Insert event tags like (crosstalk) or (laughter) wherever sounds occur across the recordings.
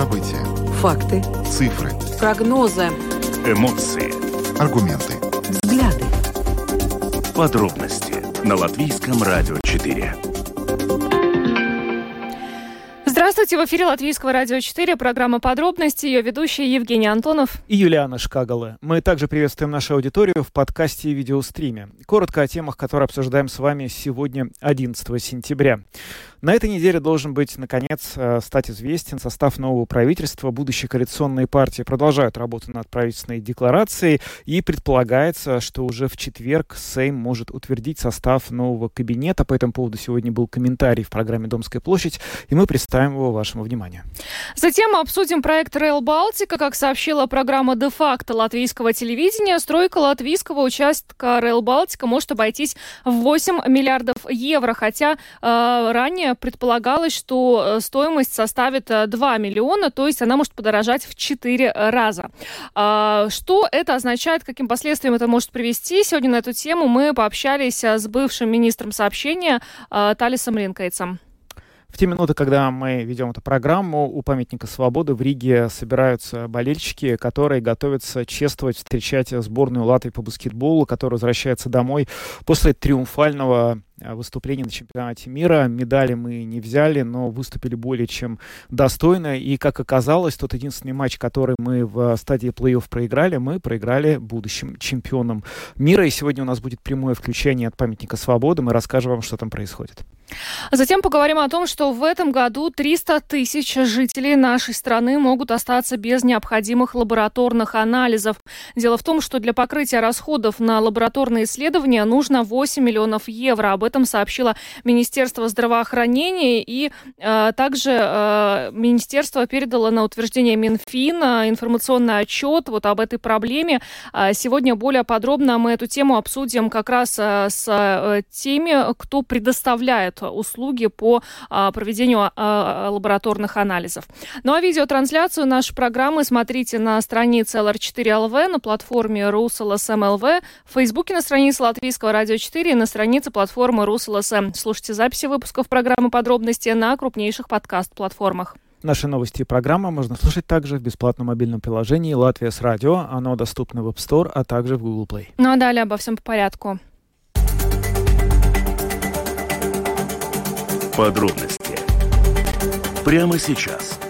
События. Факты. Цифры. Прогнозы. Эмоции. Аргументы. Взгляды. Подробности на Латвийском радио 4. Здравствуйте, в эфире Латвийского радио 4, программа «Подробности», ее ведущие Евгений Антонов и Юлиана Шкагала. Мы также приветствуем нашу аудиторию в подкасте и видеостриме. Коротко о темах, которые обсуждаем с вами сегодня, 11 сентября. На этой неделе должен быть, наконец, э, стать известен состав нового правительства. Будущие коалиционные партии продолжают работу над правительственной декларацией, и предполагается, что уже в четверг Сейм может утвердить состав нового кабинета. По этому поводу сегодня был комментарий в программе «Домская площадь», и мы представим его вашему вниманию. Затем обсудим проект Rail Балтика. Как сообщила программа «Де-факто» латвийского телевидения, стройка латвийского участка Rail Балтика может обойтись в 8 миллиардов евро, хотя э, ранее предполагалось, что э, стоимость составит 2 э, миллиона, то есть она может подорожать в 4 раза. А, что это означает, каким последствиям это может привести? Сегодня на эту тему мы пообщались э, с бывшим министром сообщения Талисом Линкейцем. В те минуты, когда мы ведем эту программу, у памятника свободы в Риге собираются болельщики, которые готовятся чествовать, встречать сборную Латвии по баскетболу, которая возвращается домой после триумфального Э, выступлений на чемпионате мира. Медали мы не взяли, но выступили более чем достойно. И, как оказалось, тот единственный матч, который мы в стадии плей-офф проиграли, мы проиграли будущим чемпионам мира. И сегодня у нас будет прямое включение от памятника свободы. Мы расскажем вам, что там происходит. Затем поговорим о том, что в этом году 300 тысяч жителей нашей страны могут остаться без необходимых лабораторных анализов. Дело в том, что для покрытия расходов на лабораторные исследования нужно 8 миллионов евро. Об этом сообщило Министерство здравоохранения и э, также э, Министерство передало на утверждение Минфина информационный отчет вот об этой проблеме. Э, сегодня более подробно мы эту тему обсудим как раз э, с э, теми, кто предоставляет услуги по э, проведению лабораторных анализов. Ну а видеотрансляцию нашей программы смотрите на странице LR4LV, на платформе RusLSMLV, в Фейсбуке на странице Латвийского радио 4 и на странице платформы программы РусЛСМ. Слушайте записи выпусков программы «Подробности» на крупнейших подкаст-платформах. Наши новости и программы можно слушать также в бесплатном мобильном приложении «Латвия с радио». Оно доступно в App Store, а также в Google Play. Ну а далее обо всем по порядку. Подробности прямо сейчас –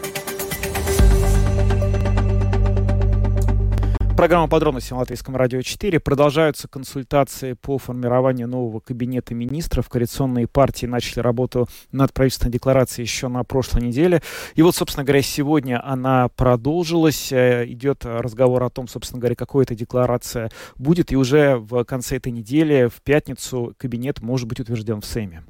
Программа «Подробности» на Латвийском радио 4. Продолжаются консультации по формированию нового кабинета министров. Коалиционные партии начали работу над правительственной декларацией еще на прошлой неделе. И вот, собственно говоря, сегодня она продолжилась. Э, идет разговор о том, собственно говоря, какой эта декларация будет. И уже в конце этой недели, в пятницу, кабинет может быть утвержден в Сейме.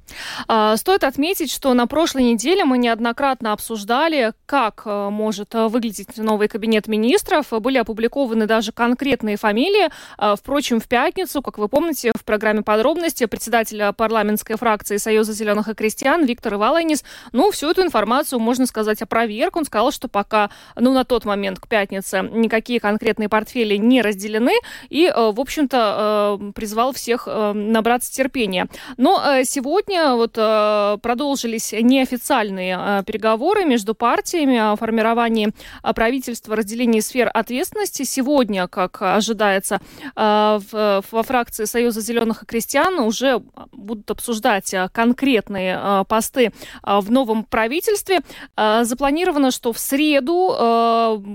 А, стоит отметить, что на прошлой неделе мы неоднократно обсуждали, как э, может э, выглядеть новый кабинет министров. Были опубликованы даже даже конкретные фамилии. А, впрочем, в пятницу, как вы помните, в программе подробности председателя парламентской фракции Союза зеленых и крестьян Виктор Ивалайнис, ну, всю эту информацию, можно сказать, опроверг. Он сказал, что пока, ну, на тот момент, к пятнице, никакие конкретные портфели не разделены и, э, в общем-то, э, призвал всех э, набраться терпения. Но сегодня вот продолжились неофициальные переговоры между партиями о формировании правительства, разделении сфер ответственности. Сегодня сегодня, как ожидается, а, во фракции Союза зеленых и крестьян уже будут обсуждать а, конкретные а, посты в новом правительстве. Запланировано, что в среду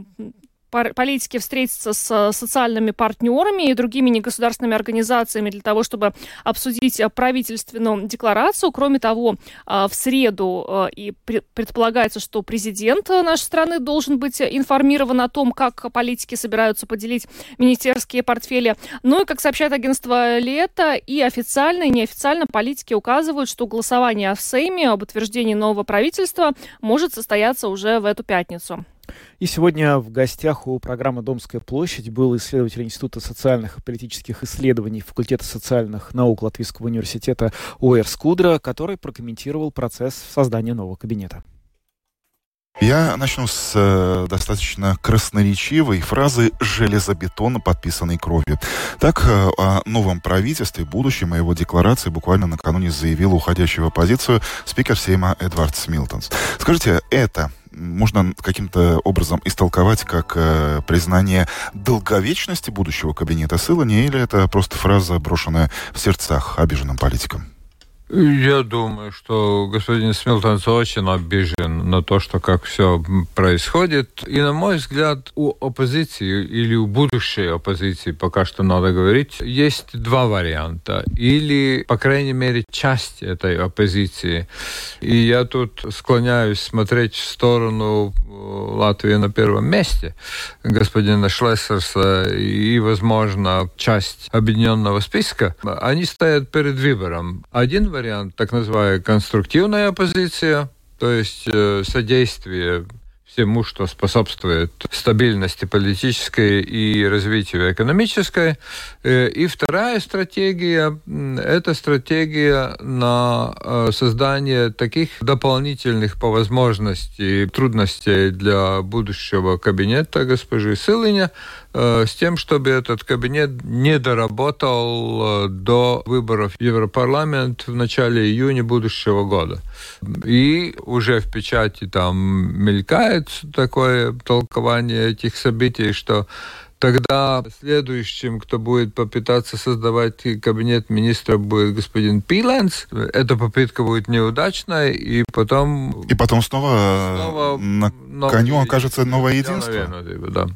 политики встретиться с социальными партнерами и другими негосударственными организациями для того, чтобы обсудить правительственную декларацию. Кроме того, а, в среду и предполагается, что президент нашей страны должен быть информирован о том, как политики собираются поделить министерские портфели. Ну и, как сообщает агентство Лето, и официально, и неофициально политики указывают, что голосование в Сейме об утверждении нового правительства может состояться уже в эту пятницу. И сегодня в гостях у программы «Домская площадь» был исследователь Института социальных и политических исследований Факультета социальных наук Латвийского университета Оэр Скудра, который прокомментировал процесс создания нового кабинета. Я начну с э, достаточно красноречивой фразы железобетона, подписанной кровью. Так, э, о новом правительстве, будущем и его декларации буквально накануне заявил уходящий в оппозицию спикер Сейма Эдвард Смилтонс. Скажите, это можно каким-то образом истолковать как э, признание долговечности будущего кабинета Сылани, или это просто фраза, брошенная в сердцах обиженным политикам? Я думаю, что господин Смилтонс очень обижен на то, что как все происходит. И, на мой взгляд, у оппозиции или у будущей оппозиции, пока что надо говорить, есть два варианта. Или, по крайней мере, часть этой оппозиции. И я тут склоняюсь смотреть в сторону э, Латвии на первом месте господина Шлессерса и, возможно, часть объединенного списка. Они стоят перед выбором. Один вариант, так называемая конструктивная оппозиция, то есть э, содействие всему, что способствует стабильности политической и развитию экономической. Э, и вторая стратегия – это стратегия на э, создание таких дополнительных по возможности трудностей для будущего кабинета госпожи Сылыня, с тем, чтобы этот кабинет не доработал до выборов в Европарламент в начале июня будущего года. И уже в печати там мелькает такое толкование этих событий, что тогда следующим, кто будет попытаться создавать кабинет министра, будет господин Пиленс. Эта попытка будет неудачной, и потом... И потом снова, снова на коню окажется новое единство. Наверное, да.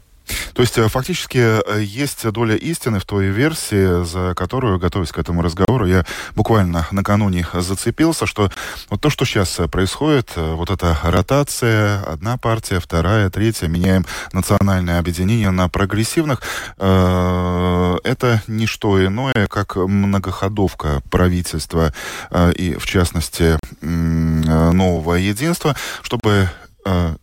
То есть э, фактически э, есть доля истины в той версии, за которую, готовясь к этому разговору, я буквально накануне зацепился, что вот то, что сейчас происходит, э, вот эта ротация, одна партия, вторая, третья, меняем национальное объединение на прогрессивных, это не что иное, как многоходовка правительства и, в частности, нового единства, чтобы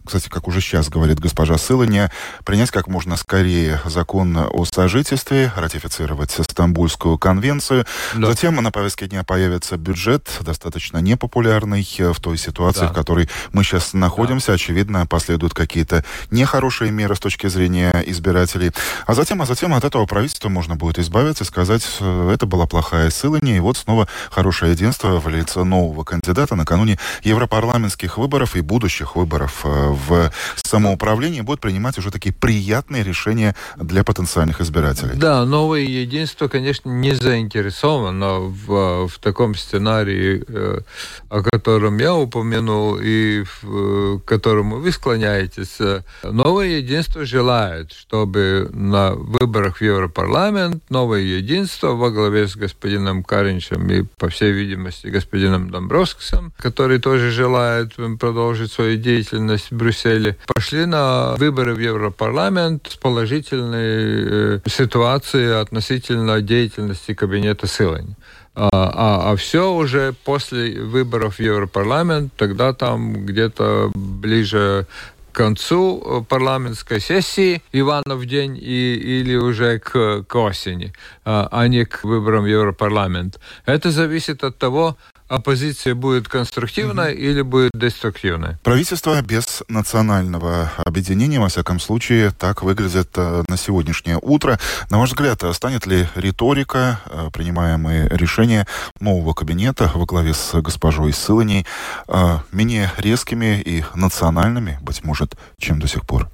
кстати, как уже сейчас говорит госпожа Сылыня, принять как можно скорее закон о сожительстве, ратифицировать Стамбульскую конвенцию. Да. Затем на повестке дня появится бюджет, достаточно непопулярный э, в той ситуации, да. в которой мы сейчас находимся. Да. Очевидно, последуют какие-то нехорошие меры с точки зрения избирателей. А затем, а затем от этого правительства можно будет избавиться и сказать, э, это была плохая Сылыня, и вот снова хорошее единство в лице нового кандидата накануне европарламентских выборов и будущих выборов Э, в самоуправлении будут принимать уже такие приятные решения для потенциальных избирателей. Да, новое единство, конечно, не заинтересовано в, в таком сценарии, э, о котором я упомянул и в, к которому вы склоняетесь. Новое единство желает, чтобы на выборах в Европарламент новое единство во главе с господином Каринчем и, по всей видимости, господином Домбровскисом, который тоже желает продолжить свою деятельность деятельность в Брюсселе, пошли на выборы в Европарламент с положительной э, ситуацией относительно деятельности кабинета Силань. А, а, а все уже после выборов в Европарламент, тогда там где-то ближе к концу э, парламентской сессии Иванов день и, или уже к, к осени, а, а не к выборам в Европарламент. Это зависит от того, оппозиция будет конструктивной угу. или будет деструктивной? Правительство без национального объединения, во всяком случае, так выглядит э, на сегодняшнее утро. На ваш взгляд, станет ли риторика, э, принимаемые решения нового кабинета во главе с госпожой Сыланей э, менее резкими и национальными, быть может, чем до сих пор?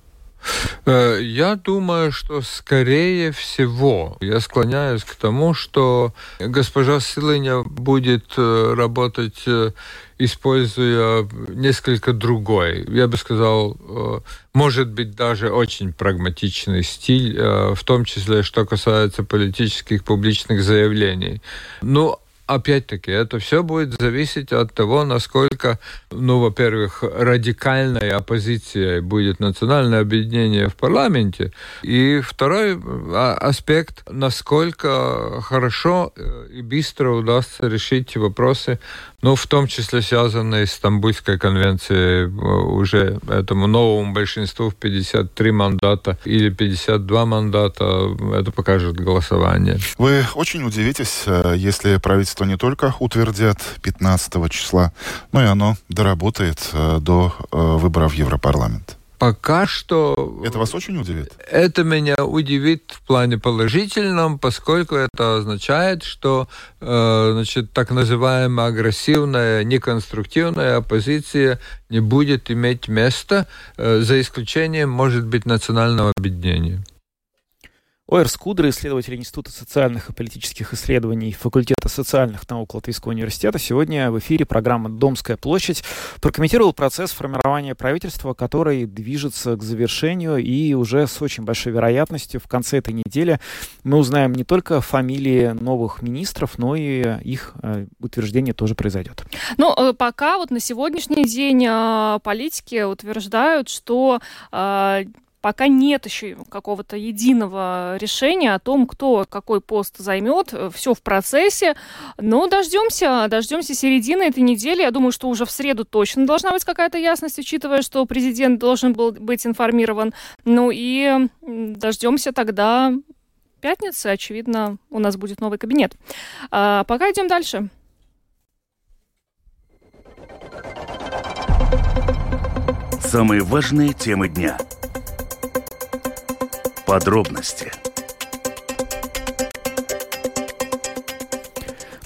Э, я думаю, что скорее всего я склоняюсь к тому, что госпожа Силыня будет э, работать, э, используя несколько другой, я бы сказал, может быть, даже очень прагматичный стиль, в том числе, что касается политических публичных заявлений. Ну, опять-таки, это все будет зависеть от того, насколько, ну, во-первых, радикальной оппозицией будет национальное объединение в парламенте, и второй а, аспект, насколько хорошо э, и быстро удастся решить вопросы ну, в том числе связанные с Стамбульской конвенцией, уже этому новому большинству в 53 мандата или 52 мандата, это покажет голосование. Вы очень удивитесь, э, если правительство не только утвердят 15 числа, но и оно доработает э, до э, выборов в Европарламент. Пока что... Это вас очень удивит? Это меня удивит в плане положительном, поскольку это означает, что э, значит, так называемая агрессивная, неконструктивная оппозиция не будет иметь места, э, за исключением, может быть, национального объединения. Оэр Скудер, исследователь Института социальных и политических исследований Факультета социальных наук Латвийского университета, сегодня в эфире программы «Домская площадь» прокомментировал процесс формирования правительства, который движется к завершению, и уже с очень большой вероятностью в конце этой недели мы узнаем не только фамилии новых министров, но и их э, утверждение тоже произойдет. Ну, э, пока вот на сегодняшний день э, политики утверждают, что пока нет еще какого-то единого решения о том, кто какой пост займет. Все в процессе. Но дождемся, дождемся середины этой недели. Я думаю, что уже в среду точно должна быть какая-то ясность, учитывая, что президент должен был быть информирован. Ну и дождемся тогда пятницы. Очевидно, у нас будет новый кабинет. А пока идем дальше. Самые важные темы дня – Подробности –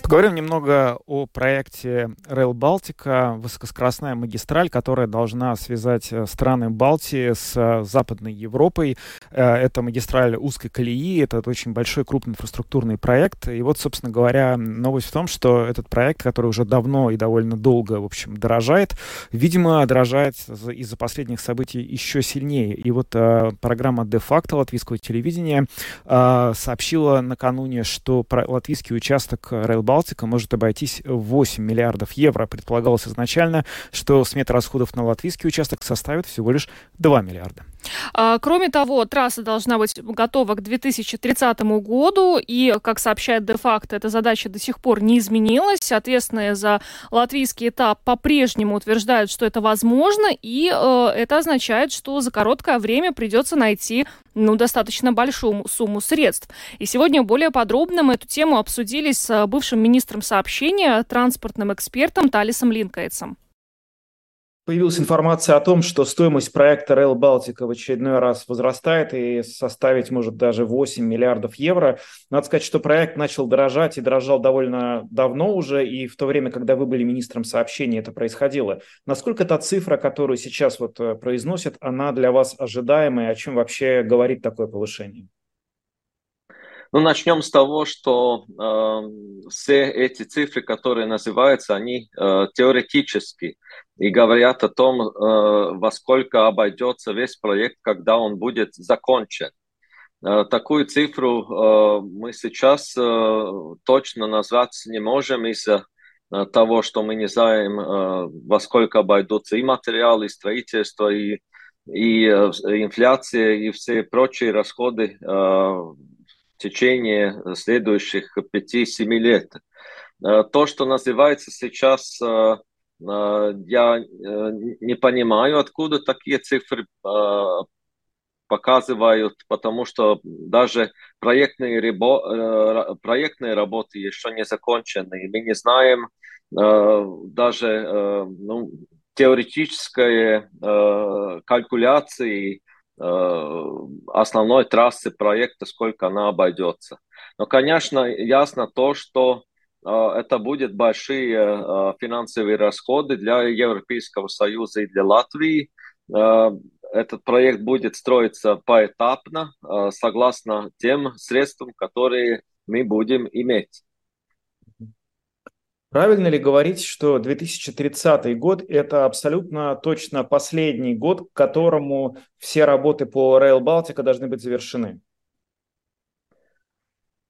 Поговорим немного о проекте Rail Балтика, высокоскоростная магистраль, которая должна связать э, страны Балтии с э, Западной Европой. Э, это магистраль узкой колеи, это очень большой крупный инфраструктурный проект. И вот, собственно говоря, новость в том, что этот проект, который уже давно и довольно долго, в общем, дорожает, видимо, дорожает из-за последних событий еще сильнее. И вот программа «Де-факто» латвийского телевидения сообщила накануне, что латвийский участок Rail Балтика Балтика может обойтись в 8 миллиардов евро. Предполагалось изначально, что смета расходов на латвийский участок составит всего лишь 2 миллиарда. А, кроме того, трасса должна быть готова к 2030 году, и, как сообщает де-факто, эта задача до сих пор не изменилась. Ответственные за латвийский этап по-прежнему утверждают, что это возможно, и э, это означает, что за короткое время придется найти ну, достаточно большую сумму средств. И сегодня более подробно мы эту тему обсудили с бывшим министром сообщения, транспортным экспертом Талисом Линкайтсом. Появилась информация о том, что стоимость проекта Rail Baltica в очередной раз возрастает и составить может даже 8 миллиардов евро. Надо сказать, что проект начал дорожать и дорожал довольно давно уже, и в то время, когда вы были министром сообщений, это происходило. Насколько та цифра, которую сейчас вот э, произносят, она для вас ожидаемая, о чем вообще говорит такое повышение? Ну, начнем с того, что э, все эти цифры, которые называются, они э, теоретически и говорят о том, э, во сколько обойдется весь проект, когда он будет закончен. Э, такую цифру э, мы сейчас э, точно назвать не можем из-за э, того, что мы не знаем, э, во сколько обойдутся и материалы, и строительство, и, и э, инфляция, и все прочие расходы в течение следующих 5-7 лет. Э, то, что называется сейчас, э, э, я не понимаю, откуда такие цифры показывают, потому что даже проектные, рабо, проектные работы еще не закончены. Мы не знаем даже ну, теоретической калькуляции Э, основной трассы проекта, сколько она обойдется. Но, конечно, ясно то, что э, это будут большие э, финансовые расходы для Европейского Союза и для Латвии. Этот проект будет строиться поэтапно, согласно тем средствам, которые мы будем иметь. Правильно ли говорить, что 2030 год – это абсолютно точно последний год, к которому все работы по Rail Baltica должны быть завершены?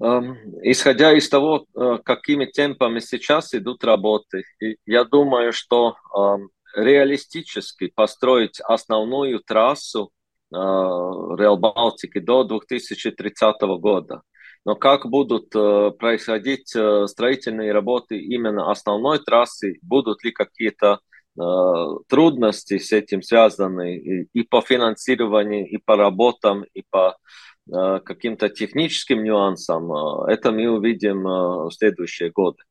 Эм, исходя из того, э, какими темпами сейчас идут работы, я думаю, что эм, реалистически построить основную трассу э, Rail Baltica до 2030 года – но как будут э, происходить э, строительные работы именно основной трассы, будут ли какие-то э, трудности с этим связаны и, и по финансированию, и по работам, и по э, каким-то техническим нюансам, э, это мы увидим э, в следующие годы.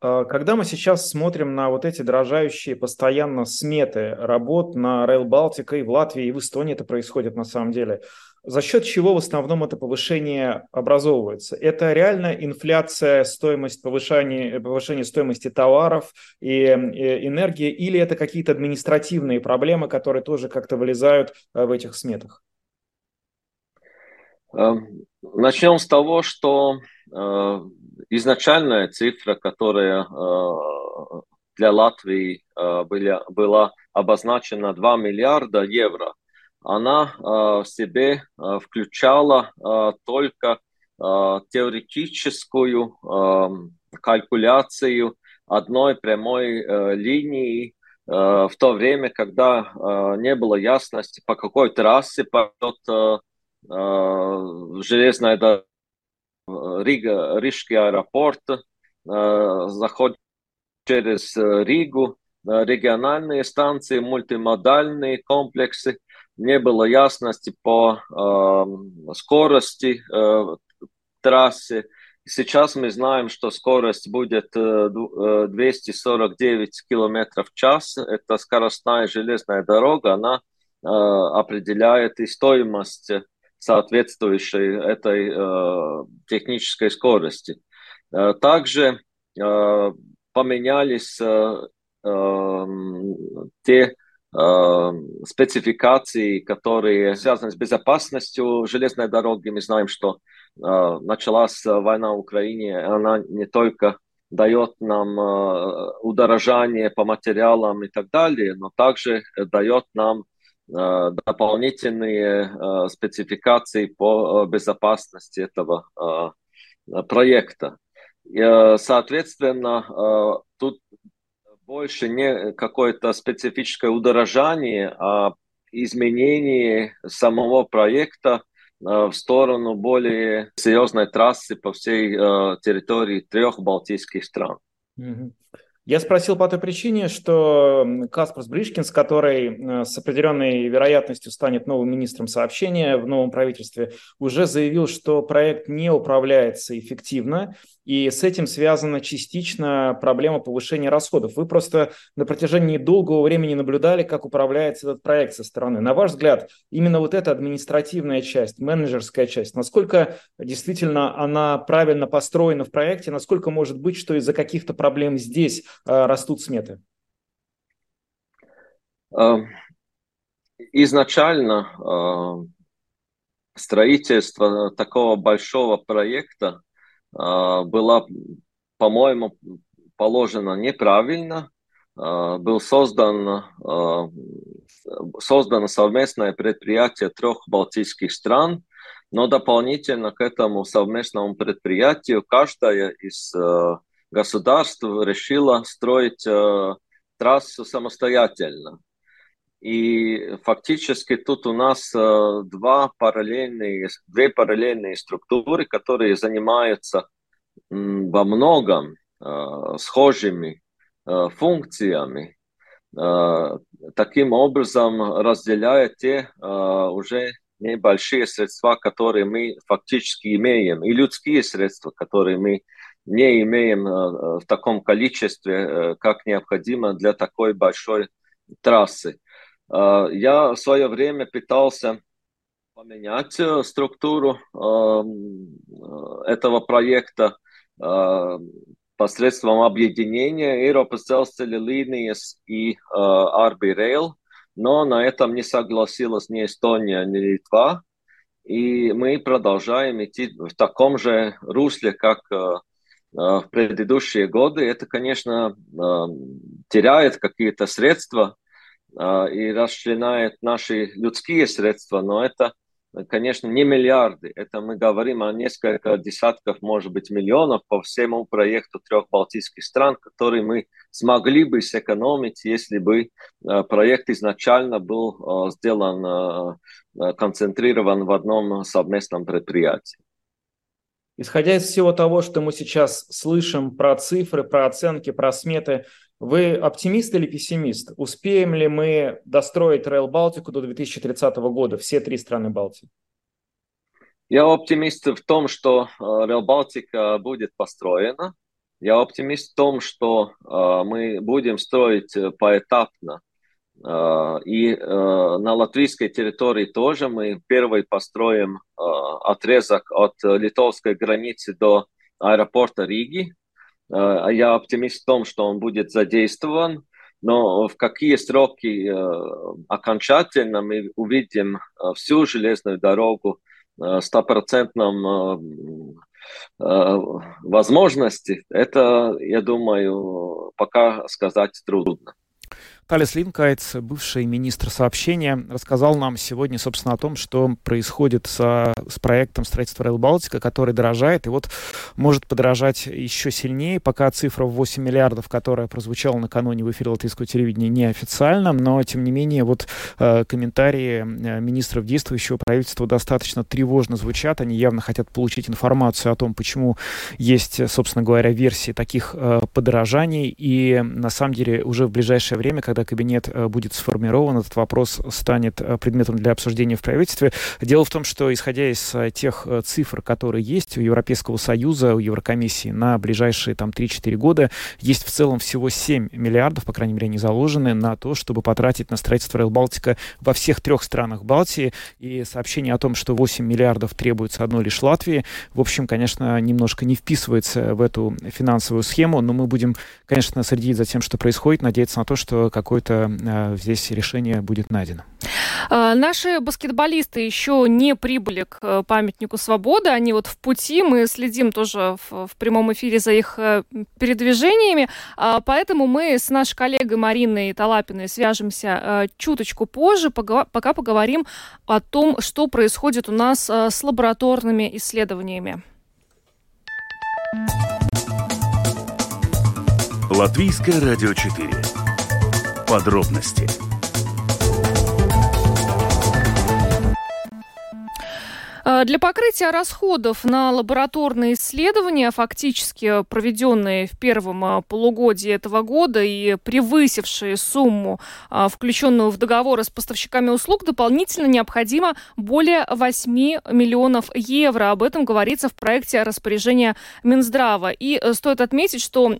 А, когда мы сейчас смотрим на вот эти дорожающие постоянно сметы работ на Rail Baltica и в Латвии, и в Эстонии это происходит на самом деле, за счет чего в основном это повышение образовывается? Это реально инфляция, стоимость повышения, повышения стоимости товаров и, и энергии, или это какие-то административные проблемы, которые тоже как-то вылезают э, в этих сметах? Эм, начнем с того, что э, изначальная цифра, которая э, для Латвии э, была, была обозначена 2 миллиарда евро, она в себе включала только теоретическую эм, калькуляцию одной прямой линии в то время, когда не было ясности, по какой трассе пойдет железная дорога Рижский аэропорт, заходит через Ригу, региональные станции, мультимодальные комплексы. Не было ясности по э, скорости э, трассы. Сейчас мы знаем, что скорость будет 249 км в час. Это скоростная железная дорога. Она э, определяет и стоимость соответствующей этой э, технической скорости. Э, также э, поменялись э, э, те э, спецификации, которые связаны с безопасностью железной дороги. Мы знаем, что э, началась война в Украине, она не только дает нам э, удорожание по материалам и так далее, но также дает нам Э, дополнительные спецификации по безопасности этого проекта. Соответственно, тут больше не какое-то специфическое удорожание, а изменение самого проекта в сторону более серьезной трассы по всей территории трех балтийских стран. Я спросил по той причине, что Каспарс Бришкинс, который э, с определенной вероятностью станет новым министром сообщения в новом правительстве, уже заявил, что проект не управляется эффективно, и с этим связана частично проблема повышения расходов. Вы просто на протяжении долгого времени наблюдали, как управляется этот проект со стороны. На ваш взгляд, именно вот эта административная часть, менеджерская часть, насколько действительно она правильно построена в проекте, насколько может быть, что из-за каких-то проблем здесь э, растут сметы? Эм, изначально э, строительство такого большого проекта была, по-моему, положена неправильно. А, был создан, а, создано совместное предприятие трех балтийских стран, но дополнительно к этому совместному предприятию каждая из государств решила строить трассу самостоятельно. И фактически тут у нас э, два параллельные, две параллельные структуры, которые занимаются во многом э, схожими э, функциями, таким образом разделяя те уже небольшие средства, которые мы фактически имеем, и людские средства, которые мы не имеем в таком количестве, как необходимо для такой большой трассы. А, я в свое время пытался поменять э, структуру э, этого проекта э, посредством объединения Европас Целстеля линijas и Arbi Rail, но на этом не согласилась ни Эстония, ни Литва. И мы продолжаем идти в таком же русле, как в предыдущие годы. Это, конечно, теряет какие-то средства, а, и расчленяет наши людские средства, но это, конечно, не миллиарды. Это мы говорим о несколько десятков, может быть, миллионов по всему проекту трех балтийских стран, который мы смогли бы сэкономить, если бы а, проект изначально был а, сделан, концентрирован в одном совместном предприятии. Исходя из всего того, что мы сейчас слышим про цифры, про оценки, про сметы, вы оптимист или пессимист? Успеем ли мы достроить Rail Балтику до 2030 года, все три страны Балтии? Я оптимист в том, что э, Rail Балтика будет построена. Я оптимист в том, что мы будем строить поэтапно. И на латвийской территории тоже мы первый построим отрезок от литовской границы до аэропорта Риги. Я оптимист в том, что он будет задействован но в какие сроки э, окончательно мы увидим э, всю железную дорогу э, стопроцентном возможности, это, я думаю, пока сказать трудно. Талис Линкайтс, бывший министр сообщения, рассказал нам сегодня, собственно, о том, что происходит со, с проектом строительства Rail Балтика, который дорожает, и вот может подорожать еще сильнее, пока цифра в 8 миллиардов, которая прозвучала накануне в эфире латвийского телевидения, неофициальна, но, тем не менее, вот э, комментарии э, министров действующего правительства достаточно тревожно звучат, они явно хотят получить информацию о том, почему есть, собственно говоря, версии таких э, подорожаний, и, на самом деле, уже в ближайшее время, когда кабинет э, будет сформирован, этот вопрос станет э, предметом для обсуждения в правительстве. Дело в том, что исходя из э, тех цифр, которые есть у Европейского Союза, у Еврокомиссии на ближайшие там 3-4 года, есть в целом всего 7 миллиардов, по крайней мере, они заложены на то, чтобы потратить на строительство Rail Балтика во всех трех странах Балтии. И сообщение о том, что 8 миллиардов требуется одной лишь Латвии, в общем, конечно, немножко не вписывается в эту финансовую схему, но мы будем, конечно, следить за тем, что происходит, надеяться на то, что какой какое-то э, здесь решение будет найдено. А, наши баскетболисты еще не прибыли к э, памятнику свободы. Они вот в пути. Мы следим тоже в, в прямом эфире за их э, передвижениями. А, поэтому мы с нашей коллегой Мариной Талапиной свяжемся чуточку позже, пока поговорим о том, что происходит у нас с лабораторными исследованиями. Латвийское радио 4 подробности. Для покрытия расходов на лабораторные исследования, фактически проведенные в первом э, полугодии этого года и превысившие сумму, э, включенную в договоры с поставщиками услуг, дополнительно необходимо более 8 миллионов евро. Об этом говорится в проекте распоряжения Минздрава. И стоит отметить, что,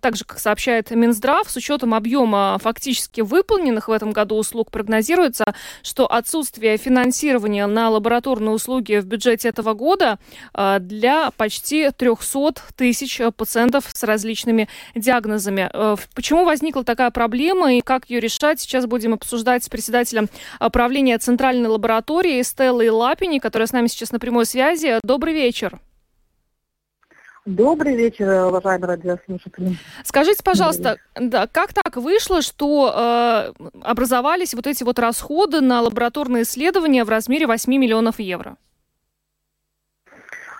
так же, как сообщает Минздрав, с учетом объема фактически выполненных в этом году услуг прогнозируется, что отсутствие финансирования на лабораторные услуги услуги в бюджете этого года а, для почти 300 тысяч пациентов с различными диагнозами. Э, почему возникла такая проблема и как ее решать, сейчас будем обсуждать с председателем правления Центральной лаборатории Стеллой Лапини, которая с нами сейчас на прямой связи. Добрый вечер. Добрый вечер, уважаемые радиослушатели. Скажите, пожалуйста, да, как так вышло, что э, образовались вот эти вот расходы на лабораторные исследования в размере 8 миллионов евро?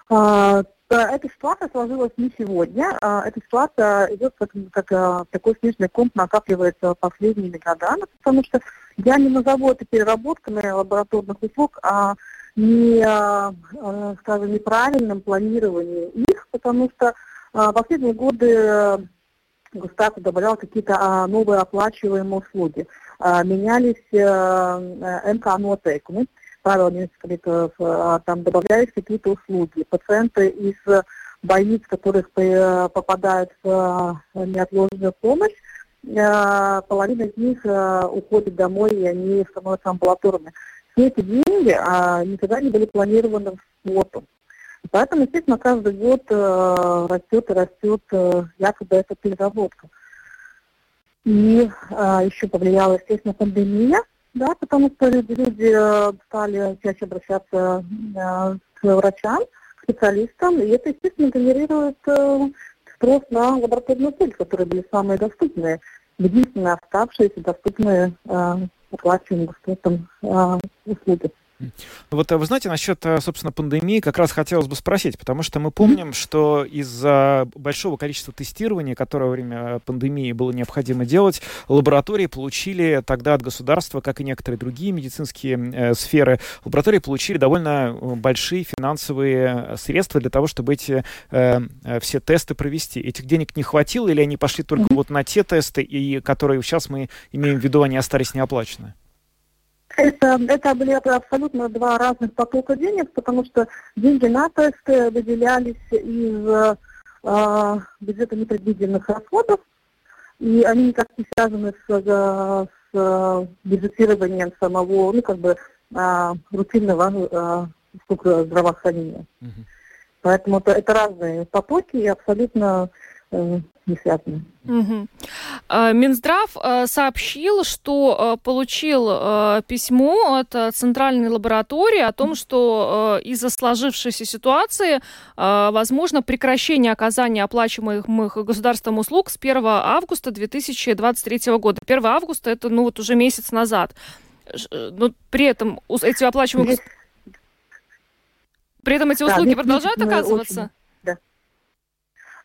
А, эта ситуация сложилась не сегодня. А, эта ситуация идет как, как а, такой снежный ком накапливается последними годами, потому что я не назову это переработками лабораторных услуг, а не, скажем, неправильным планированием их, потому что последние годы государство добавляло какие-то новые оплачиваемые услуги. Менялись МК-нотекумы правил нескольких, там добавлялись какие-то услуги. Пациенты из больниц, которых попадают в неотложную помощь, э, половина из них э, уходит домой, и они становятся амбулаторными. Все эти деньги а, никогда не были планированы в спорту. Поэтому, естественно, каждый год э, растет и растет якобы эта переработка. И еще повлияла, естественно, пандемия, да, потому что люди, э, стали чаще обращаться э, к врачам, к специалистам, и это, естественно, генерирует э, спрос на лабораторные услуги, которые были самые доступные, единственные оставшиеся доступные оплачиваемым государством услуги. Вот э, вы знаете, насчет, э, собственно, пандемии как раз хотелось бы спросить, потому что мы помним, что из-за большого количества тестирования, которое во время пандемии было необходимо делать, лаборатории получили тогда от государства, как и некоторые другие медицинские э, сферы, лаборатории получили довольно э, большие финансовые средства для того, чтобы эти э, все тесты провести. Этих денег не хватило или они пошли только вот на те тесты, и которые сейчас мы имеем в виду, они остались неоплаченные? Это, это были абсолютно два разных потока денег, потому что деньги на тесты выделялись из э, бюджета непредвиденных расходов, и они никак не связаны с, э, с бюджетированием самого, ну, как бы, э, рутинного э, здравоохранения. Mm-hmm. Поэтому это, это разные потоки и абсолютно э, не связаны. Угу. Минздрав э, сообщил, что э, получил письмо от Центральной лаборатории о том, что из-за сложившейся ситуации возможно прекращение оказания оплачиваемых государством услуг с 1 августа 2023 года. 1 августа это ну вот уже месяц назад. Но при этом эти оплачиваемые... При этом эти услуги да, продолжают оказываться? Очень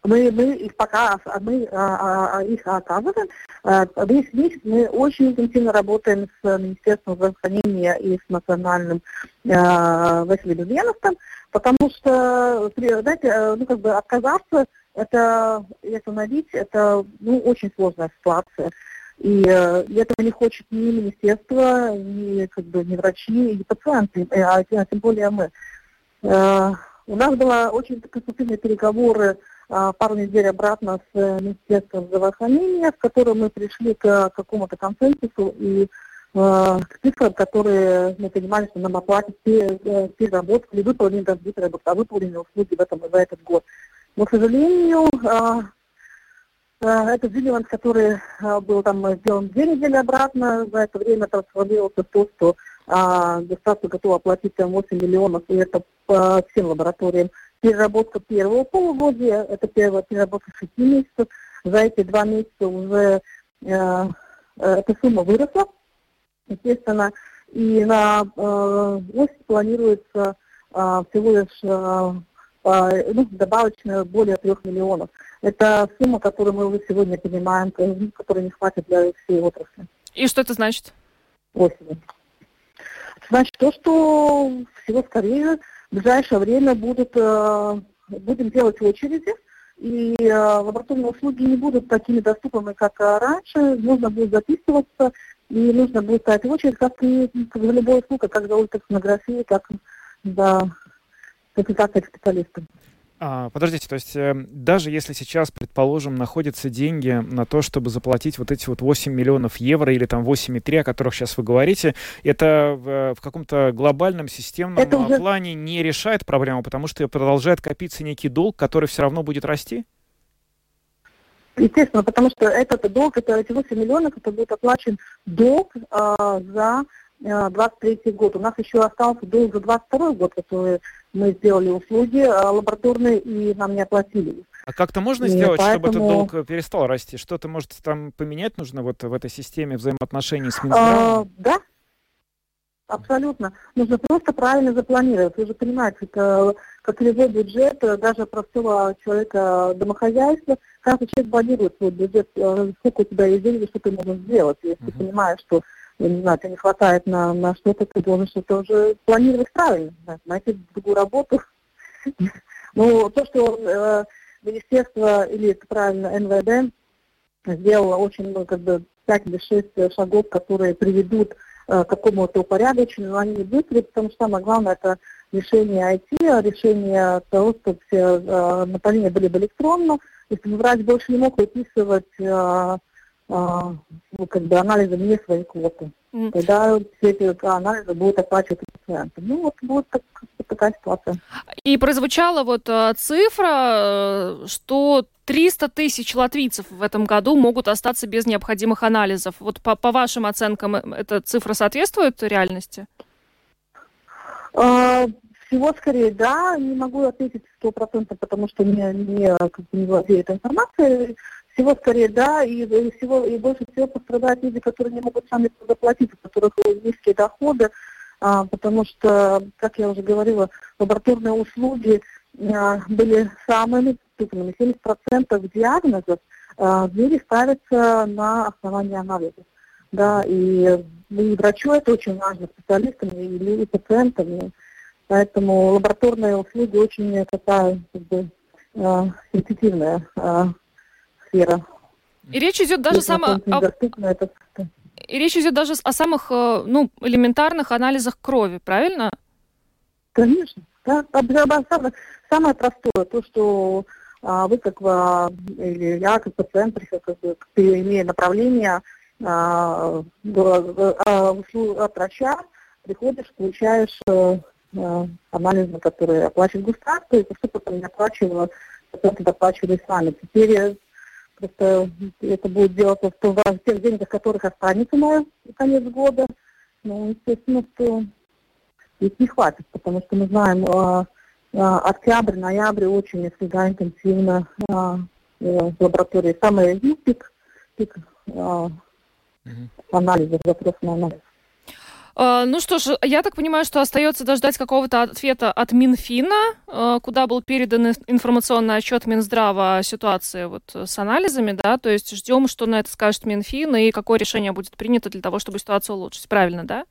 мы, мы их пока мы а, а, их оказываем. А, весь месяц мы очень интенсивно работаем с Министерством здравоохранения и с национальным а, Василием Ульяновым, потому что, знаете, ну, как бы отказаться, это, и остановить, это ну, очень сложная ситуация. И э, этого не хочет ни министерство, ни, как бы, ни врачи, ни пациенты, а, а тем более мы. Э, у нас были очень конструктивные переговоры а, пару недель обратно с э, Министерством здравоохранения, в котором мы пришли к какому-то консенсусу и э, к цифрам, которые мы понимали, что нам оплатят э, переработку или даже переработку, а выполненные услуги в этом, за этот год. Но, к сожалению, а, этот дилемант, который был там сделан две недели обратно, за это время трансформировался в то, что государство готово оплатить 8 миллионов, и это по всем лабораториям переработка первого полугодия, это первая переработка 6 месяцев. За эти два месяца уже э, э, эта сумма выросла, естественно, и на э, осень планируется э, всего лишь э, э, ну, добавочно более трех миллионов. Это сумма, которую мы уже сегодня понимаем, которая не хватит для всей отрасли. И что это значит? Осенью. Значит, то, что всего скорее ближайшее время будут, э, будем делать очереди, и э, лабораторные услуги не будут такими доступными, как раньше. Нужно будет записываться, и нужно будет ставить очередь, как и за любую услугу, как за ультрассонографией, как за консультацией специалистов. А, подождите, то есть э, даже если сейчас, предположим, находятся деньги на то, чтобы заплатить вот эти вот 8 миллионов евро или там 8,3, о которых сейчас вы говорите, это в, в каком-то глобальном системном это уже... плане не решает проблему, потому что продолжает копиться некий долг, который все равно будет расти? Естественно, потому что этот долг, это эти 8 миллионов, это будет оплачен долг э, за 23 э, год. У нас еще остался долг за 22 год, который мы сделали услуги э, лабораторные и нам не оплатили. А как-то можно и сделать, поэтому... чтобы этот долг перестал расти? Что-то, может, там поменять нужно вот в этой системе взаимоотношений с Минздравом? А, да, абсолютно. Нужно просто правильно запланировать. Вы же понимаете, это как любой бюджет, даже простого человека домохозяйства, каждый человек планирует свой бюджет, э, сколько у тебя есть денег, что ты можешь сделать. Если uh-huh. ты понимаешь, что я не знаю, тебе не хватает на, на что-то, ты должен что-то уже планировать правильно, да, найти другую работу. (laughs) Ну, то, что э, министерство, или правильно, НВД, сделало очень, ну, как бы, 5 или 6 шагов, которые приведут э, к какому-то упорядочению, они не быстрые, потому что самое главное это решение IT, решение того, чтобы все э, направления были бы электронно. Если врач больше не мог выписывать э, а, ну, как бы анализом не свои квоты. Mm. Тогда все эти анализы будут оплачивать пациенты. Ну, вот будет так, такая ситуация. И прозвучала вот э, цифра, э, что 300 тысяч латвийцев в этом году могут остаться без необходимых анализов. Вот по, по вашим оценкам, э, эта цифра соответствует реальности? А, всего скорее да, не могу ответить сто процентов, потому что не, не, как бы не владею этой информацией. Всего скорее, да, и, всего, и больше всего пострадают люди, которые не могут сами заплатить, у которых низкие доходы, а, потому что, как я уже говорила, лабораторные услуги а, были самыми доступными. 70% диагнозов а, в мире ставятся на основании анализов. Да, и, и врачу это очень важно, специалистам и, и пациентам. Поэтому лабораторные услуги очень такая как бы, э, сенситивная сфера. И речь идет даже само... это... И речь идет даже о самых э, ну, элементарных анализах крови, правильно? Конечно. Да. Самое, самое простое, то, что а, вы как или я как пациент, как имея направление от врача, приходишь, получаешь анализы, которые оплачивает государство, и все потом не оплачивала, пациенты доплачивали сами. Теперь просто это будет делаться в тех деньгах, которых останется на конец года. Ну, естественно, что их не хватит, потому что мы знаем, э, э, октябрь, ноябрь очень всегда интенсивно э, в лаборатории. Самый пик, пик э, анализов, запрос на анализ. А, ну что ж, я так понимаю, что остается дождать какого-то ответа от Минфина, а, куда был передан информационный отчет Минздрава о ситуации вот с анализами, да, то есть ждем, что на это скажет Минфин и какое решение будет принято для того, чтобы ситуацию улучшить, правильно, да?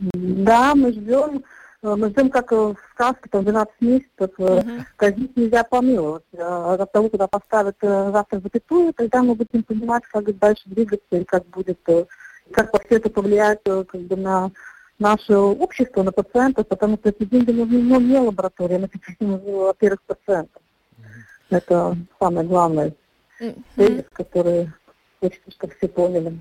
Да, мы ждем, мы ждем, как в сказке, там 12 месяцев, uh-huh. казнить нельзя помиловать. От того, куда поставят э, завтра запятую, тогда мы будем понимать, как дальше двигаться и как будет э, как все это повлияет э, как бы, на наше общество, на пациентов, потому что эти деньги нужны ну, не лаборатории, а во-первых, пациентам. Это самое главное, mm-hmm. который хочется, чтобы все поняли.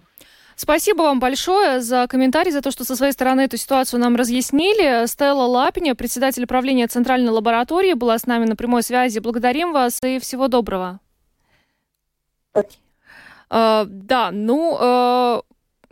Спасибо вам большое за комментарий, за то, что со своей стороны эту ситуацию нам разъяснили. Стелла Лапиня, председатель правления Центральной лаборатории, была с нами на прямой связи. Благодарим вас и всего доброго. Спасибо. Uh, да, ну, uh,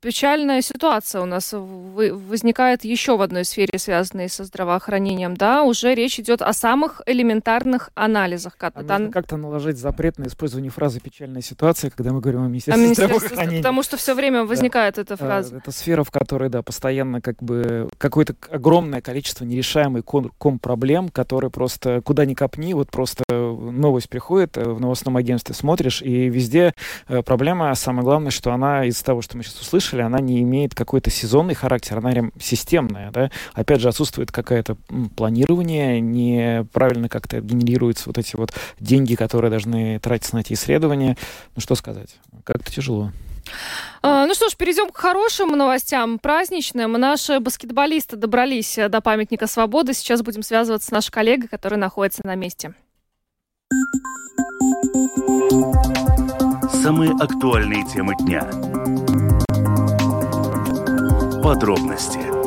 печальная ситуация у нас возникает еще в одной сфере, связанной со здравоохранением. Да, уже речь идет о самых элементарных анализах. А нужно как-то наложить запрет на использование фразы «печальная ситуация», когда мы говорим о Министерстве, о министерстве здравоохранения. Потому что все время возникает да. эта фраза. Это сфера, в которой, да, постоянно как бы какое-то огромное количество нерешаемых ком проблем, которые просто куда ни копни, вот просто новость приходит э, в новостном агентстве, смотришь, и везде э, проблема, самое главное, что она из того, что мы сейчас услышали, услышали, она не имеет какой-то сезонный характер, она прям системная, да. Опять же, отсутствует какое-то планирование, неправильно как-то генерируются вот эти вот деньги, которые должны тратиться на эти исследования. Ну, что сказать, как-то тяжело. А, ну что ж, перейдем к хорошим новостям, праздничным. Наши баскетболисты добрались до памятника свободы. Сейчас будем связываться с нашей коллегой, которая находится на месте. Самые актуальные темы дня подробности.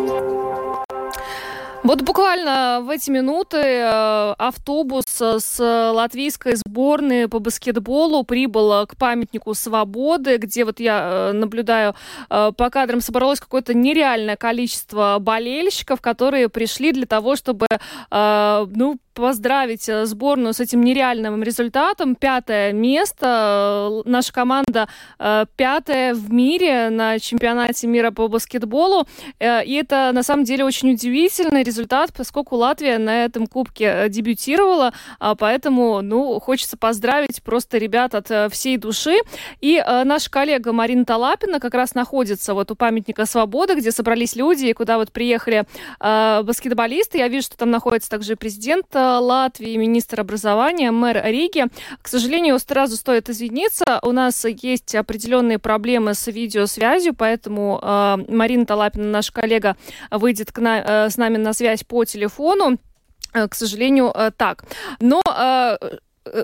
Вот буквально в эти минуты э, автобус с латвийской сборной по баскетболу прибыл к памятнику свободы, где вот я э, наблюдаю э, по кадрам собралось какое-то нереальное количество болельщиков, которые пришли для того, чтобы ну поздравить э, сборную с этим нереальным результатом. Пятое место. Наша команда э, пятая в мире на чемпионате мира по баскетболу. Э, и это на самом деле очень удивительный результат, поскольку Латвия на этом кубке дебютировала. А поэтому, ну, хочется поздравить просто ребят от всей души. И наша коллега Марина Талапина как раз находится вот у памятника Свободы, где собрались люди, и куда вот приехали баскетболисты. Я вижу, что там находится также президент Латвии, министр образования, мэр Риги. К сожалению, сразу стоит извиниться, у нас есть определенные проблемы с видеосвязью, поэтому э, Марина Талапина, наш коллега, выйдет к на, э, с нами на связь по телефону. Э, к сожалению, э, так. Но Э,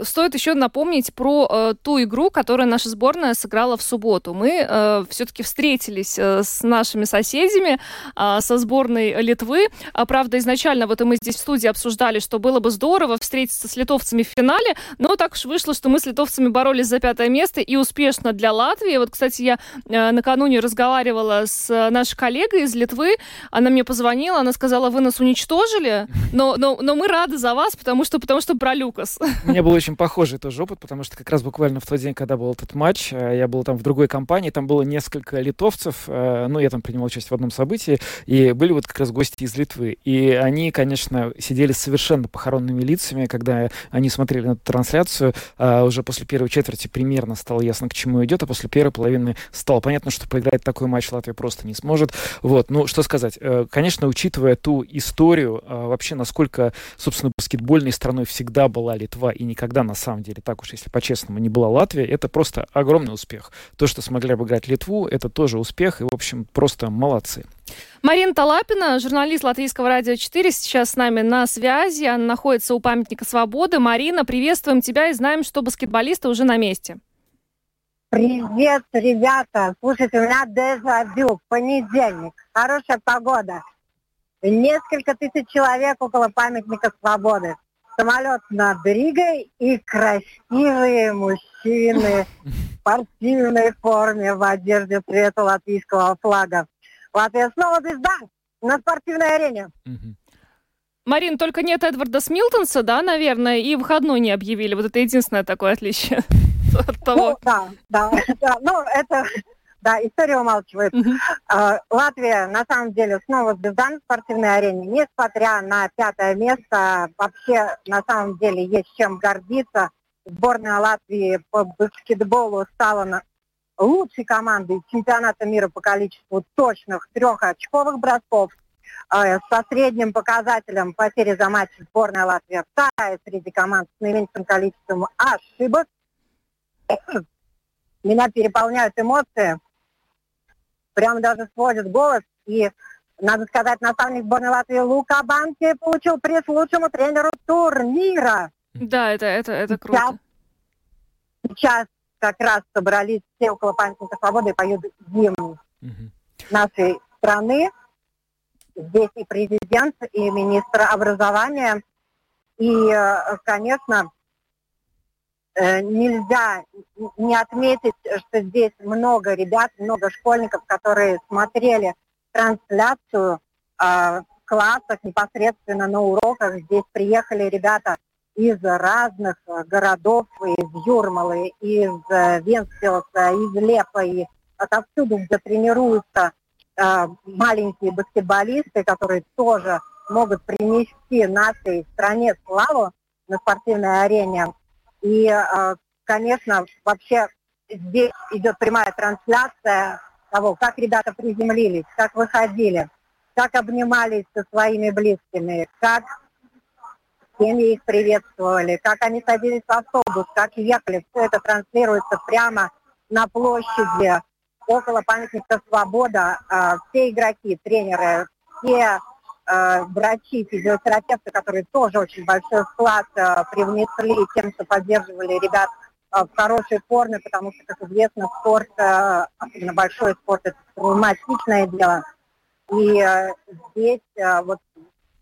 стоит еще напомнить про э, ту игру, которую наша сборная сыграла в субботу. Мы э, все-таки встретились э, с нашими соседями, э, со сборной Литвы. А, правда, изначально вот и мы здесь в студии обсуждали, что было бы здорово встретиться с литовцами в финале, но так уж вышло, что мы с литовцами боролись за пятое место и успешно для Латвии. Вот, кстати, я э, накануне разговаривала с нашей коллегой из Литвы. Она мне позвонила, она сказала, вы нас уничтожили, но, но, но мы рады за вас, потому что, потому что про Люкас. Был очень похожий тоже опыт, потому что как раз буквально в тот день, когда был этот матч, э, я был там в другой компании, там было несколько литовцев, э, ну, я там принимал участие в одном событии, и были вот как раз гости из Литвы. И они, конечно, сидели с совершенно похоронными лицами, когда они смотрели на трансляцию. А уже после первой четверти примерно стало ясно, к чему идет, а после первой половины стало понятно, что поиграть такой матч Латвия просто не сможет. Вот, ну, что сказать. Э, конечно, учитывая ту историю, вообще, насколько, собственно, баскетбольной страной всегда была Литва, и не никогда на самом деле, так уж если по-честному, не была Латвия, это просто огромный успех. То, что смогли обыграть Литву, это тоже успех, и, в общем, просто молодцы. Марина Талапина, журналист Латвийского радио 4, сейчас с нами на связи. Она находится у памятника свободы. Марина, приветствуем тебя и знаем, что баскетболисты уже на месте. Привет, ребята. Слушайте, у меня дежавю. Понедельник. Хорошая погода. Несколько тысяч человек около памятника свободы. Самолет над Ригой и красивые мужчины в спортивной форме в одежде цвета латвийского флага. Латвия снова звезда на спортивной арене. Марин, только нет Эдварда Смилтонса, да, наверное, и выходной не объявили. Вот это единственное такое отличие (laughs) от того. Ну, да, да, да. Ну, это, да, история умалчивает. Uh, Латвия, на самом деле, снова звезда на спортивной арене. Несмотря на пятое место, вообще, на самом деле, есть чем гордиться. Сборная Латвии по баскетболу стала на лучшей командой чемпионата мира по количеству точных трехочковых бросков. Э, со средним показателем потери за матч сборная Латвия вторая среди команд с наименьшим количеством ошибок. Меня переполняют эмоции, прям даже сводит голос. И, надо сказать, наставник сборной Латвии Лука Банки получил приз лучшему тренеру турнира. Да, это, это, это круто. Сейчас, сейчас как раз собрались все около памятника свободы и поют гимн Мгм. нашей страны. Здесь и президент, и министр образования. И, э, конечно, нельзя не отметить, что здесь много ребят, много школьников, которые смотрели трансляцию э, в классах непосредственно на уроках. Здесь приехали ребята из разных э, городов, из Юрмалы, из э, Венспилса, из Лепа, и отовсюду, где тренируются э, маленькие баскетболисты, которые тоже могут принести нашей стране славу на спортивной арене. И, э, конечно, вообще здесь идет прямая трансляция того, как ребята приземлились, как выходили, как обнимались со своими близкими, как семьи их приветствовали, как они садились в автобус, как ехали. Все это транслируется прямо на площади около памятника Свобода. А, Все игроки, тренеры, все э, врачи, физиотерапевты, которые тоже очень большой вклад э, привнесли тем, что поддерживали ребят э, в хорошей форме, потому что, как известно, спорт, э, особенно большой спорт, это травматичное дело. И э, здесь э, вот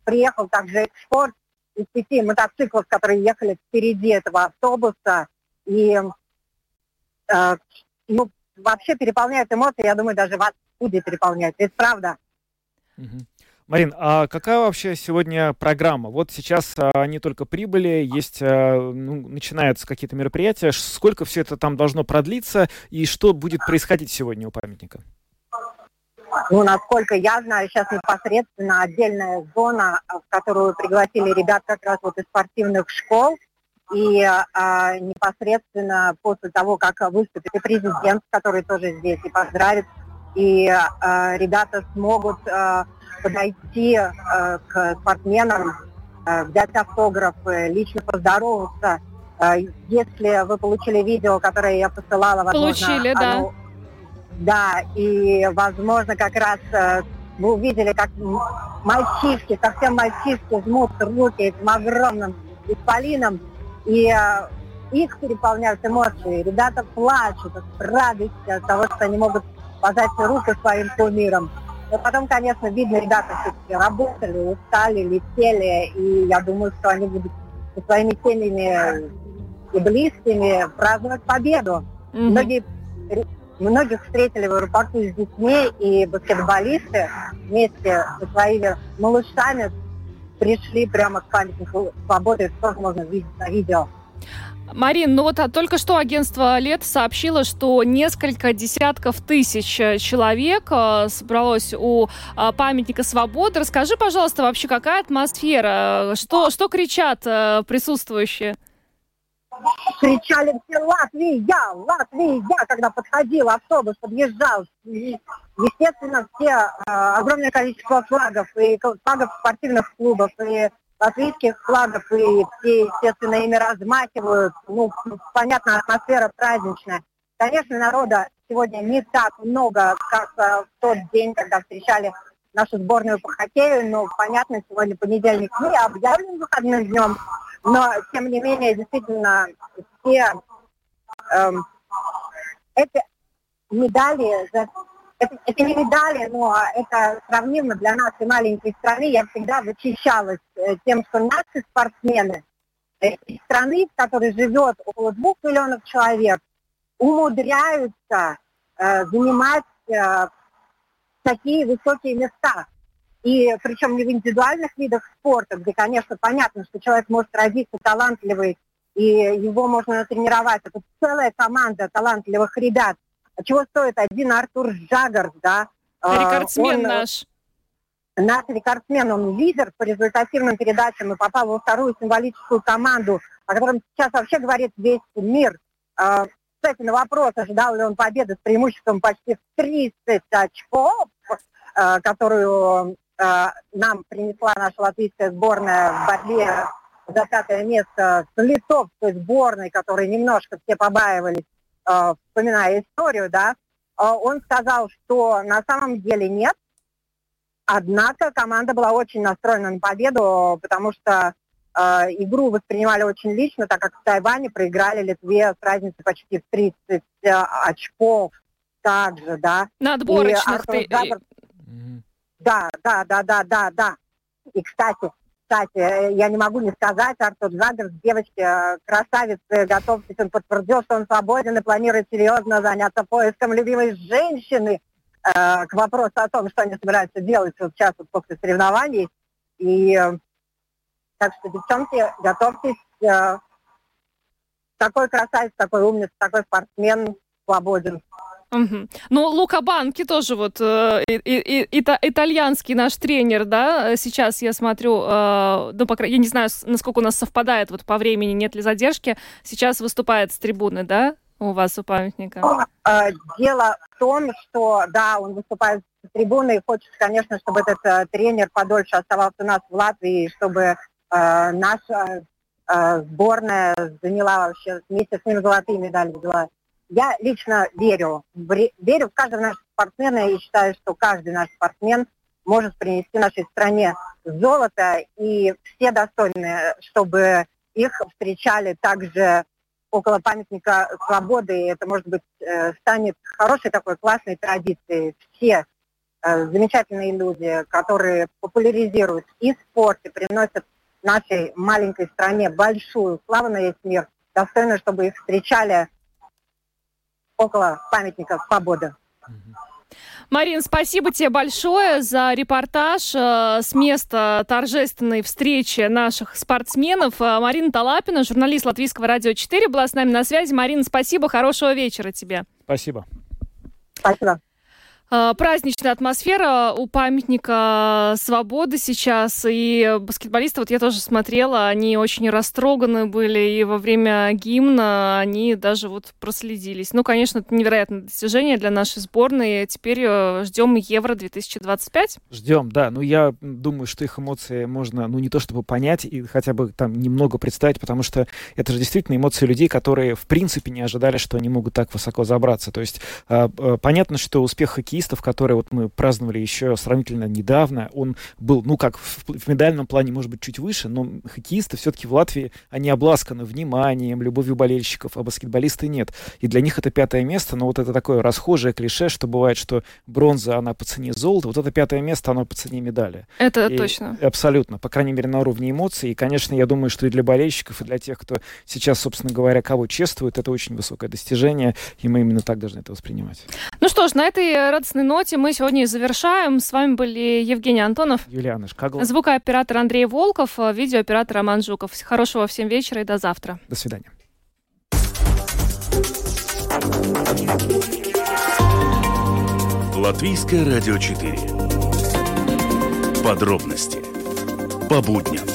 приехал также экспорт из пяти мотоциклов, которые ехали впереди этого автобуса. И э, ну, вообще переполняют эмоции, я думаю, даже вас будет переполнять. Ведь правда. Мгм. Марин, а какая вообще сегодня программа? Вот сейчас а, они только прибыли, есть, а, ну, начинаются какие-то мероприятия. Сколько все это там должно продлиться и что будет происходить сегодня у памятника? Ну, насколько я знаю, сейчас непосредственно отдельная зона, а, в которую пригласили ребят как раз вот из спортивных школ. И а, непосредственно после того, как выступит и президент, который тоже здесь и поздравит, и а, ребята смогут а, подойти а, к спортсменам, а, взять автографы, лично поздороваться. А, если вы получили видео, которое я посылала, возможно, Получили, да. оно- да, и, возможно, как раз э, вы увидели, как мальчишки, совсем мальчишки жмут руки этим огромным исполином, и э, их переполняют эмоции. Ребята плачут от радости, от того, что они могут пожать руку своим кумирам. Но потом, конечно, видно, ребята все-таки работали, устали, летели, и я думаю, что они будут со своими семьями и близкими праздновать победу. Мгм. Многие, многих встретили в аэропорту с детьми, и баскетболисты вместе со своими малышами пришли прямо к памятнику свободы. Тоже можно видеть на видео. Марин, ну вот а, только что агентство Лет сообщило, что несколько десятков тысяч э, человек э, собралось у э, памятника свободы. Расскажи, пожалуйста, вообще какая атмосфера? Что, что кричат присутствующие? кричали все «Латвия! Латвия!», когда подходил автобус, подъезжал. И, естественно, все, огромное количество флагов, и флагов спортивных клубов, и латвийских флагов, и все, естественно, ими размахивают. Ну, понятно, атмосфера праздничная. Конечно, народа сегодня не так много, как э, в тот день, когда встречали нашу сборную по хоккею, но понятно, сегодня понедельник не объявлен выходным днем, но тем не менее, действительно, все эм, эти медали, это, это не медали, но это сравнимо для нас и маленькой страны. Я всегда восхищалась э, тем, что наши спортсмены из страны, в которой живет около двух миллионов человек, умудряются э, занимать э, такие высокие места. И причем не в индивидуальных видах спорта, где, конечно, понятно, что человек может родиться талантливый, и его можно тренировать. Это целая команда талантливых ребят. А чего стоит один Артур Жагард, да? А, рекордсмен он, наш. Наш рекордсмен, он лидер по результативным передачам и попал во вторую символическую команду, о котором сейчас вообще говорит весь мир. А, кстати, на вопрос, ожидал ли он победы с преимуществом почти в 30 очков, которую нам принесла наша латвийская сборная в борьбе за пятое место с литовской сборной, которой немножко все побаивались, э, вспоминая историю, да, э, он сказал, что на самом деле нет, однако команда была очень настроена на победу, потому что э, игру воспринимали очень лично, так как в Тайване проиграли Литве с разницей почти в 30 э, очков также, да. На отборочных. ты... Загор... Да, да, да, да, да, да. И, кстати, кстати, э, я не могу не сказать, Артур Жагер, девочки, э, красавицы, готовьтесь, он подтвердил, что он свободен и планирует серьезно заняться поиском любимой женщины э, к вопросу о том, что они собираются делать вот сейчас вот после соревнований. И э, так что, девчонки, готовьтесь. Э, такой красавец, такой умница, такой спортсмен свободен. Угу. Ну, Лука Банки тоже вот э, и, и, и, итальянский наш тренер, да, сейчас я смотрю, э, ну, по я не знаю, насколько у нас совпадает вот по времени, нет ли задержки, сейчас выступает с трибуны, да, у вас у памятника? Э, дело в том, что, да, он выступает с трибуны, и хочется, конечно, чтобы этот э, тренер подольше оставался у нас в Латвии, чтобы э, наша э, сборная заняла вообще вместе с ним золотые медали взяла. Я лично верю, верю в каждого нашего спортсмена и считаю, что каждый наш спортсмен может принести нашей стране золото, и все достойны, чтобы их встречали также около памятника свободы. И это, может быть, э, станет хорошей такой классной традицией. Все э, замечательные люди, которые популяризируют и спорт, и приносят нашей маленькой стране большую славу на весь мир, достойно, чтобы их встречали около памятника свободы. Марин, спасибо тебе большое за репортаж э, с места торжественной встречи наших спортсменов. Э, Марина Талапина, журналист Латвийского радио 4, была с нами на связи. Марина, спасибо, хорошего вечера тебе. Спасибо. Спасибо. Э, праздничная атмосфера у памятника свободы сейчас. И баскетболисты, вот я тоже смотрела, они очень растроганы были. И во время гимна они даже вот проследились. Ну, конечно, это невероятное достижение для нашей сборной. Теперь э, ждем Евро-2025. Ждем, да. Ну, я думаю, что их эмоции можно, ну, не то чтобы понять и хотя бы там немного представить, потому что это же действительно эмоции людей, которые в принципе не ожидали, что они могут так высоко забраться. То есть э, понятно, что успех хоккея хоккеистов, которые вот мы праздновали еще сравнительно недавно. Он был, ну как, в, в медальном плане, может быть, чуть выше, но хоккеисты все-таки в Латвии, они обласканы вниманием, любовью болельщиков, а баскетболисты нет. И для них это пятое место, но вот это такое расхожее клише, что бывает, что бронза, она по цене золота, вот это пятое место, оно по цене медали. Это и точно. Абсолютно, по крайней мере, на уровне эмоций. И, конечно, я думаю, что и для болельщиков, и для тех, кто сейчас, собственно говоря, кого чествует, это очень высокое достижение, и мы именно так должны это воспринимать. Ну что ж, на этой радостной ноте мы сегодня завершаем. С вами были Евгений Антонов, Юлиана Шкагл, звукооператор Андрей Волков, видеооператор Роман Жуков. Хорошего всем вечера и до завтра. До свидания. Латвийское радио 4. Подробности по будням.